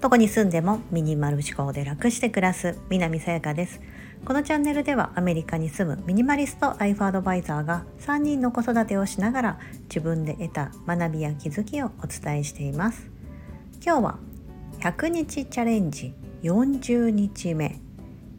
どこに住んでもミニマル思考で楽して暮らす南さやかです。このチャンネルではアメリカに住むミニマリストライフアドバイザーが3人の子育てをしながら自分で得た学びや気づきをお伝えしています。今日は100日チャレンジ40日目。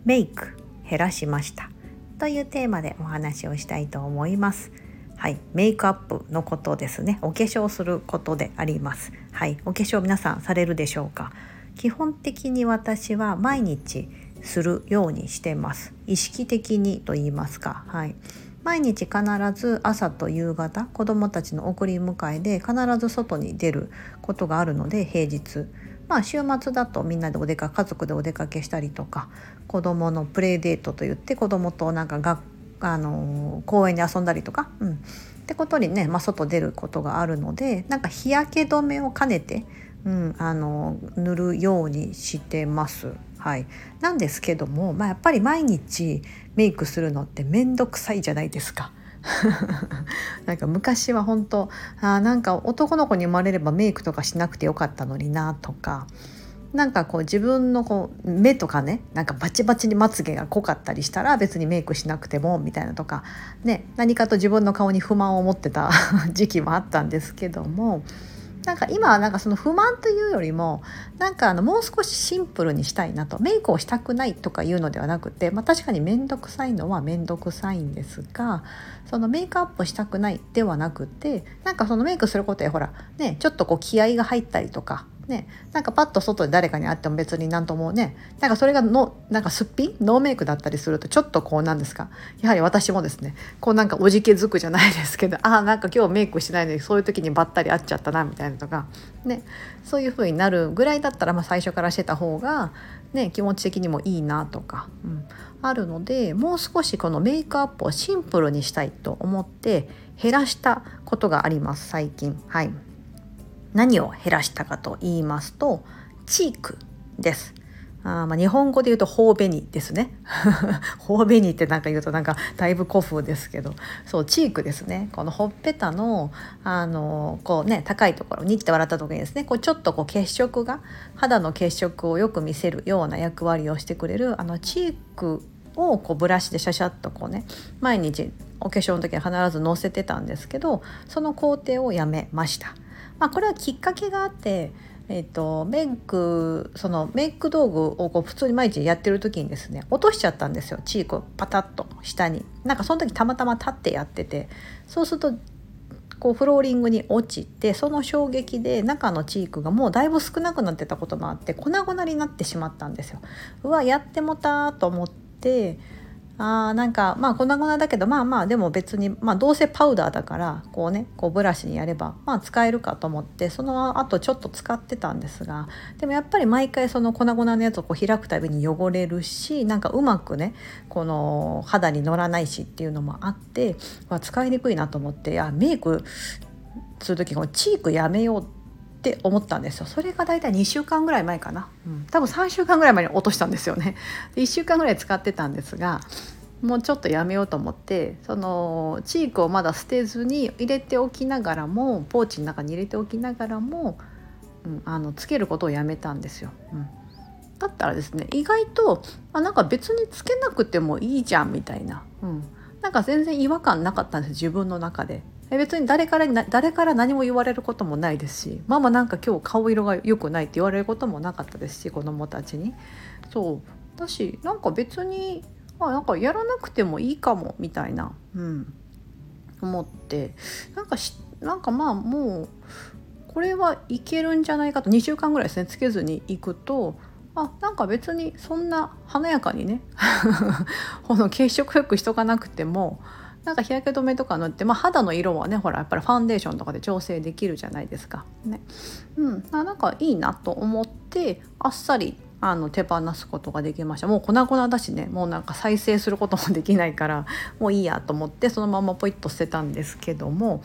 メイク減らしました。というテーマでお話をしたいと思います。はい、メイクアップのことですね。お化粧することであります。はい。お化粧皆さんされるでしょうか？基本的に私は毎日するようにしてます。意識的にと言いますか。はい。毎日必ず朝と夕方子どもたちの送り迎えで必ず外に出ることがあるので平日。まあ週末だとみんなでお出か家族でお出かけしたりとか子どものプレイデートといって子どもとなんかがあの公園で遊んだりとか、うん、ってことにね、まあ、外出ることがあるのでなんか日焼け止めを兼ねてうん、あの塗るようにしてます。はい、なんですけども、まあ、やっぱり毎日メイクするのって面倒くさいじゃないですか。なんか昔は本当あなんか男の子に生まれればメイクとかしなくてよかったのになとかなんかこう自分のこう目とかねなんかバチバチにまつげが濃かったりしたら別にメイクしなくてもみたいなとか、ね、何かと自分の顔に不満を持ってた 時期もあったんですけども。なんか今はなんかその不満というよりもなんかあのもう少しシンプルにしたいなとメイクをしたくないとかいうのではなくて、まあ、確かに面倒くさいのは面倒くさいんですがそのメイクアップしたくないではなくてなんかそのメイクすることでほらねちょっとこう気合が入ったりとかね、なんかパッと外で誰かに会っても別になんともねなんかそれがのなんかすっぴん？ノーメイクだったりするとちょっとこうなんですか？やはり私もですねこうなんかおじけづくじゃないですけど ああなんか今日メイクしてないのにそういう時にばったり会っちゃったなみたいなとか、ね、そういう風になるぐらいだったらまあ最初からしてた方が、ね、気持ち的にもいいなとか、うん、あるのでもう少しこのメイクアップをシンプルにしたいと思って減らしたことがあります最近。はい。何を減らしたかと言いますとチークです。あまあ、日本語で言うと頬紅ですね 頬紅って何か言うとなんかだいぶ古風ですけどそうチークですねこのほっぺたのあのこうね高いところにって笑った時にですねこうちょっとこう血色が肌の血色をよく見せるような役割をしてくれるあのチークをこうブラシでシャシャッとこうね毎日お化粧の時に必ずのせてたんですけどその工程をやめました。まあ、これはきっかけがあってえーと、メイクそのメイク道具をこう普通に毎日やってる時にですね落としちゃったんですよ。チークをパタッと下に。なんかその時たまたま立ってやってて。そうするとこうフローリングに落ちてその衝撃で中のチークがもうだいぶ少なくなってたこともあって粉々になってしまったんですよ。うわやってもたと思ってあーなんかまあ粉々だけどまあまあでも別に、まあ、どうせパウダーだからこうねこうブラシにやればまあ使えるかと思ってその後ちょっと使ってたんですがでもやっぱり毎回その粉々のやつをこう開くたびに汚れるしなんかうまくねこの肌に乗らないしっていうのもあってま使いにくいなと思っていやメイクする時このチークやめようって思ったんですよ。それが大体2週間ぐらい前かな、うん、多分3週間ぐらい前に落としたんですよね。で1週間ぐらい使ってたんですがもうちょっとやめようと思ってそのチークをまだ捨てずに入れておきながらもポーチの中に入れておきながらも、うん、あのつけることをやめたんですよ。うん。だったらですね意外とあなんか別につけなくてもいいじゃんみたいな、うん、なんか全然違和感なかったんです自分の中で。別に誰から誰から何も言われることもないですしママなんか今日顔色が良くないって言われることもなかったですし子供たちに。そう。だしなんか別にあなんかやらなくてもいいかもみたいな、うん、思って。なんかしなんかまあもうこれはいけるんじゃないかと2週間ぐらいですねつけずにいくとあなんか別にそんな華やかにね この血色よくしとかなくてもなんか日焼け止めとか塗って、まあ、肌の色はねほらやっぱりファンデーションとかで調整できるじゃないですか。ね、うん、あなんかいいなと思ってあっさりあの手放すことができました。もう粉々だしね。もうなんか再生することもできないからもういいやと思ってそのままポイッと捨てたんですけども。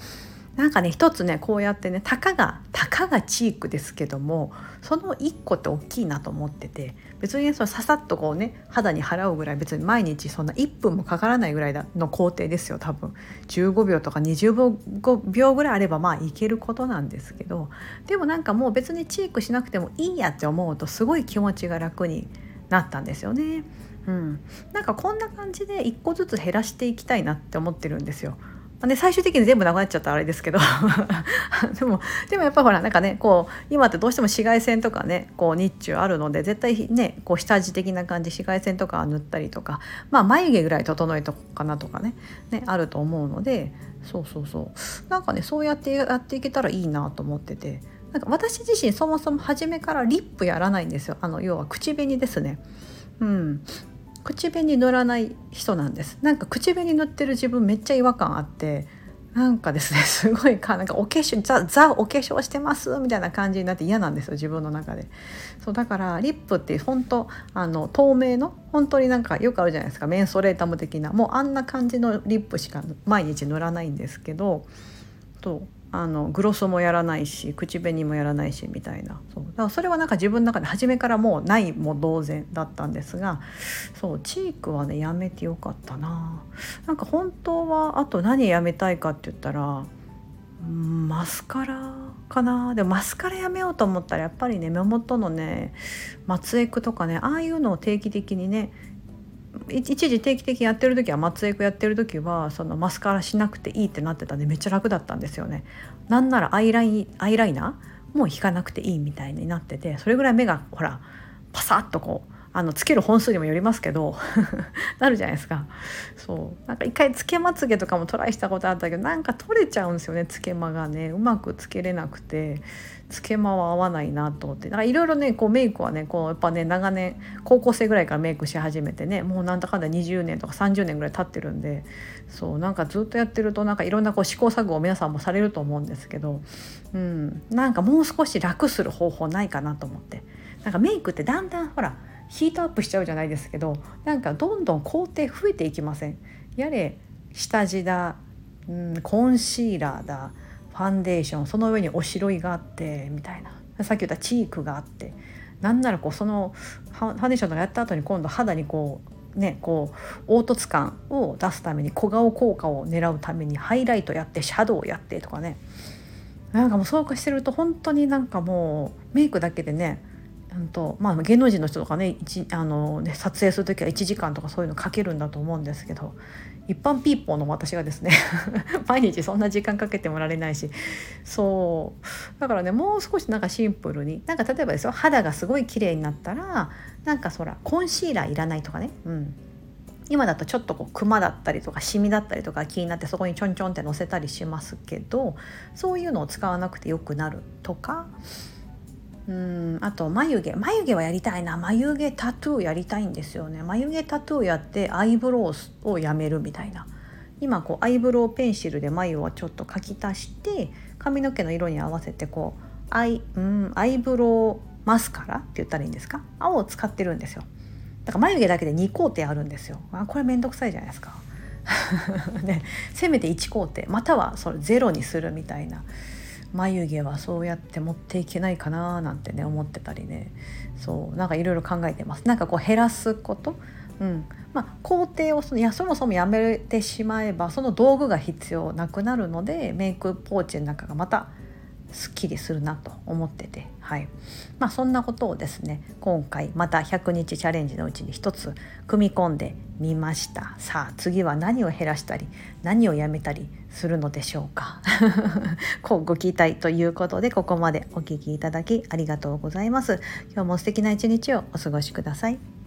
なんかね一つねこうやってねたかがたかがチークですけどもその1個って大きいなと思ってて別にそささっとこうね肌に払うぐらい別に毎日そんな1分もかからないぐらいの工程ですよ多分15秒とか20秒ぐらいあればまあいけることなんですけどでもなんかもう別にチークしなくてもいいやって思うとすごい気持ちが楽になったんですよね。うん、なんかこんな感じで1個ずつ減らしていきたいなって思ってるんですよ。まあね、最終的に全部なくなっちゃったらあれですけど。でもでもやっぱほらなんかねこう今ってどうしても紫外線とかねこう日中あるので絶対ねこう下地的な感じ紫外線とか塗ったりとか、まあ、眉毛ぐらい整えとこうかなとかねねあると思うのでそうそうそう。なんかねそうやってやっていけたらいいなと思ってて。なんか私自身そもそも初めからリップやらないんですよ。あの要は口紅ですね。うん、口紅塗らない人なんです。なんか口紅塗ってる自分めっちゃ違和感あってなんかですね すごいかなんかお化粧ザザお化粧してますみたいな感じになって嫌なんですよ自分の中で。そうだからリップって本当あの透明の本当になんかよくあるじゃないですかメンソレータム的な。もうあんな感じのリップしか毎日塗らないんですけどとあのグロスもやらないし口紅もやらないしみたいな。そう。だからそれはなんか自分の中で初めからもうないも同然だったんですがそうチークはねやめてよかったな。なんか本当はあと何やめたいかって言ったらマスカラかな。でもマスカラやめようと思ったらやっぱりね目元のね松エクとかねああいうのを定期的にね一時定期的にやってる時は松江区やってる時はそのマスカラしなくていいってなってたんでめっちゃ楽だったんですよね。なんならアイラインアイライナーもう引かなくていいみたいになっててそれぐらい目がほらパサッとこうあのつける本数にもよりますけど なるじゃないですか。そう。なんか一回つけまつげとかもトライしたことあったけどなんか取れちゃうんですよねつけまがね。うまくつけれなくてつけまは合わないなと思って。だかいろいろねこうメイクはねこうやっぱね長年高校生ぐらいからメイクし始めてねもうなんだかんだ20年とか30年ぐらい経ってるんでそう。なんかずっとやってるとなんかいろんなこう試行錯誤を皆さんもされると思うんですけど、うん、なんかもう少し楽する方法ないかなと思って。なんかメイクってだんだんほらヒートアップしちゃうじゃないですけどなんかどんどん工程増えていきません？やれ下地だ、うん、コンシーラーだファンデーションその上におしろいがあってみたいな。さっき言ったチークがあって。なんならこうそのファンデーションとかやった後に今度肌にこうねこう凹凸感を出すために小顔効果を狙うためにハイライトやってシャドウやってとかね。なんかもうそうかしてると本当になんかもうメイクだけでねとまあ、芸能人の人とかねあのね撮影する時は1時間とかそういうのかけるんだと思うんですけど一般ピーポーの私がですね 毎日そんな時間かけてもられないしそう。だからねもう少しなんかシンプルになんか例えばですよ肌がすごい綺麗になったらなんかそらコンシーラーいらないとかね、うん、今だとちょっとこうクマだったりとかシミだったりとか気になってそこにちょんちょんってのせたりしますけどそういうのを使わなくてよくなるとかうんあと眉毛。眉毛はやりたいな。眉毛タトゥーやりたいんですよね。眉毛タトゥーやってアイブロウをやめるみたいな。今こうアイブロウペンシルで眉をちょっと描き足して髪の毛の色に合わせてこうアイ,、うん、アイブロウマスカラって言ったらいいんですか？青を使ってるんですよ。だから眉毛だけで2工程あるんですよ。あこれめんどくさいじゃないですか。ね、せめて1工程。またはそれゼロにするみたいな。眉毛はそうやって持っていけないかななんてね思ってたりね。そうなんかいろいろ考えてます。なんかこう減らすこと。うん。まあ、工程をそのいやそもそもやめてしまえばその道具が必要なくなるのでメイクポーチの中がまたすっきりするなと思ってて、はい。まあ、そんなことをですね今回また100日チャレンジのうちに一つ組み込んでみました。さあ次は何を減らしたり何をやめたりするのでしょうか。こうご期待ということでここまでお聴きいただきありがとうございます。今日も素敵な一日をお過ごしください。